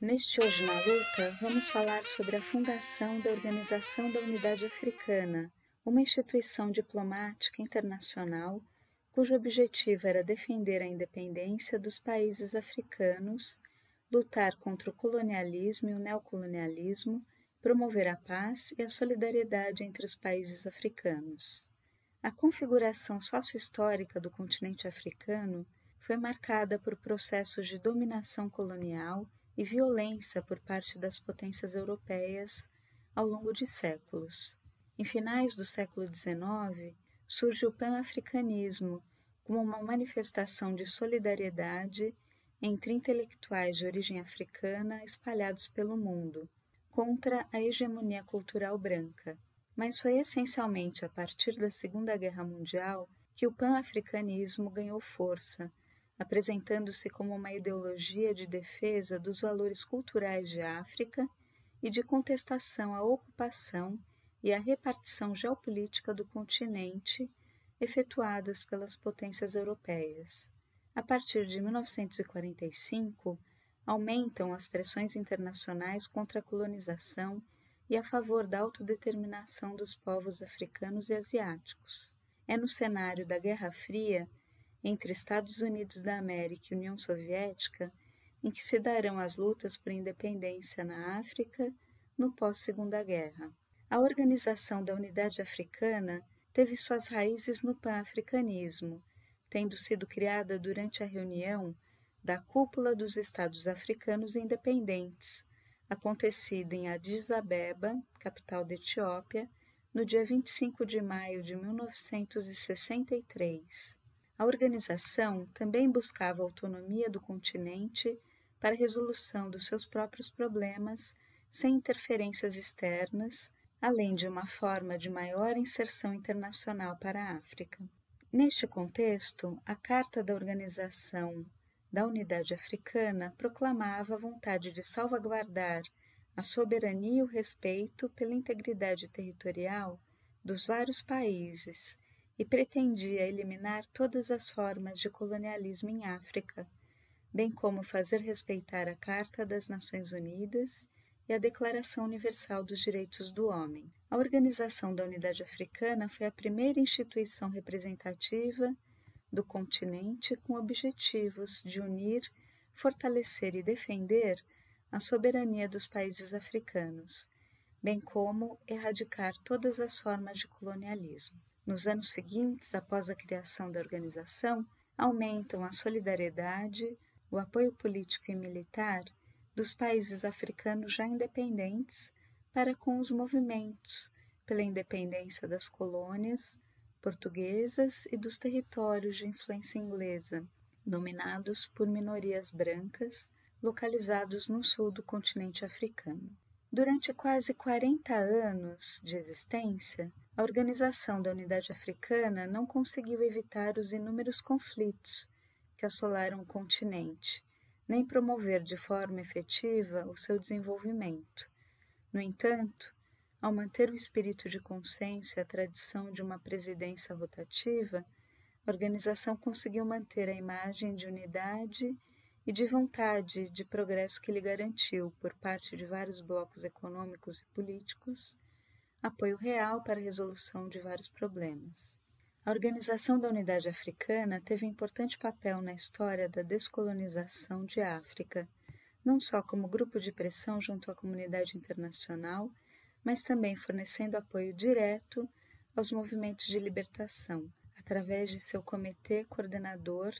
Neste Hoje na Luta, vamos falar sobre a fundação da Organização da Unidade Africana, uma instituição diplomática internacional cujo objetivo era defender a independência dos países africanos, lutar contra o colonialismo e o neocolonialismo, promover a paz e a solidariedade entre os países africanos. A configuração sócio-histórica do continente africano foi marcada por processos de dominação colonial e violência por parte das potências europeias ao longo de séculos. Em finais do século XIX, surge o pan-africanismo como uma manifestação de solidariedade entre intelectuais de origem africana espalhados pelo mundo, contra a hegemonia cultural branca. Mas foi essencialmente a partir da Segunda Guerra Mundial que o pan-africanismo ganhou força apresentando-se como uma ideologia de defesa dos valores culturais de África e de contestação à ocupação e à repartição geopolítica do continente efetuadas pelas potências europeias. A partir de 1945, aumentam as pressões internacionais contra a colonização e a favor da autodeterminação dos povos africanos e asiáticos. É no cenário da Guerra Fria entre Estados Unidos da América e União Soviética, em que se darão as lutas por independência na África no pós-Segunda Guerra. A Organização da Unidade Africana teve suas raízes no pan-africanismo, tendo sido criada durante a reunião da Cúpula dos Estados Africanos Independentes, acontecida em Addis Abeba, capital da Etiópia, no dia 25 de maio de 1963. A organização também buscava autonomia do continente para a resolução dos seus próprios problemas sem interferências externas, além de uma forma de maior inserção internacional para a África. Neste contexto, a Carta da Organização da Unidade Africana proclamava a vontade de salvaguardar a soberania e o respeito pela integridade territorial dos vários países e pretendia eliminar todas as formas de colonialismo em África, bem como fazer respeitar a Carta das Nações Unidas e a Declaração Universal dos Direitos do Homem. A Organização da Unidade Africana foi a primeira instituição representativa do continente com objetivos de unir, fortalecer e defender a soberania dos países africanos, bem como erradicar todas as formas de colonialismo. Nos anos seguintes, após a criação da organização, aumentam a solidariedade, o apoio político e militar dos países africanos já independentes para com os movimentos pela independência das colônias portuguesas e dos territórios de influência inglesa, dominados por minorias brancas localizados no sul do continente africano. Durante quase 40 anos de existência, a Organização da Unidade Africana não conseguiu evitar os inúmeros conflitos que assolaram o continente, nem promover de forma efetiva o seu desenvolvimento. No entanto, ao manter o espírito de consenso e a tradição de uma presidência rotativa, a organização conseguiu manter a imagem de unidade e de vontade de progresso que lhe garantiu, por parte de vários blocos econômicos e políticos, apoio real para a resolução de vários problemas. A Organização da Unidade Africana teve importante papel na história da descolonização de África, não só como grupo de pressão junto à comunidade internacional, mas também fornecendo apoio direto aos movimentos de libertação, através de seu Comitê Coordenador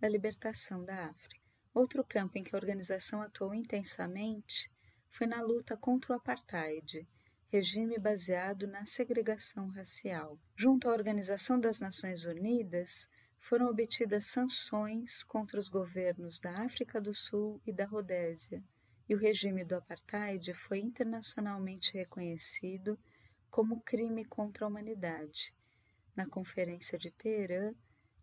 da Libertação da África. Outro campo em que a organização atuou intensamente foi na luta contra o apartheid, regime baseado na segregação racial. Junto à Organização das Nações Unidas, foram obtidas sanções contra os governos da África do Sul e da Rodésia, e o regime do apartheid foi internacionalmente reconhecido como crime contra a humanidade, na Conferência de Teherã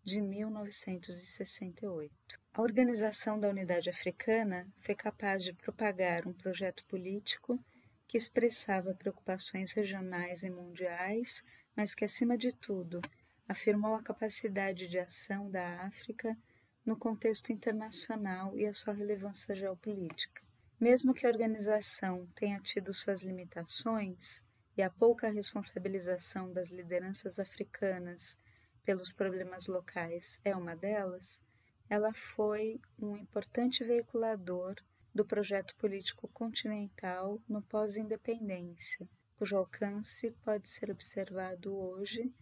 de 1968. A Organização da Unidade Africana foi capaz de propagar um projeto político que expressava preocupações regionais e mundiais, mas que, acima de tudo, afirmou a capacidade de ação da África no contexto internacional e a sua relevância geopolítica. Mesmo que a organização tenha tido suas limitações e a pouca responsabilização das lideranças africanas pelos problemas locais é uma delas, ela foi um importante veiculador do projeto político continental no pós-independência, cujo alcance pode ser observado hoje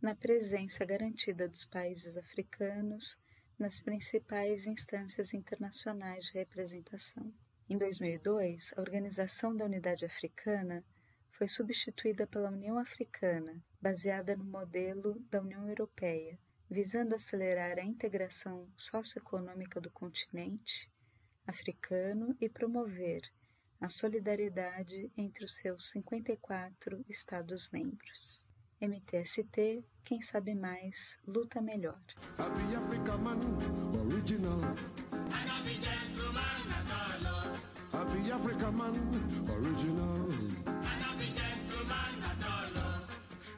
na presença garantida dos países africanos nas principais instâncias internacionais de representação. Em 2002, a Organização da Unidade Africana foi substituída pela União Africana, baseada no modelo da União Europeia, visando acelerar a integração socioeconômica do continente africano e promover a solidariedade entre os seus 54 Estados-membros. MTST, quem sabe mais, luta melhor. Happy man, original.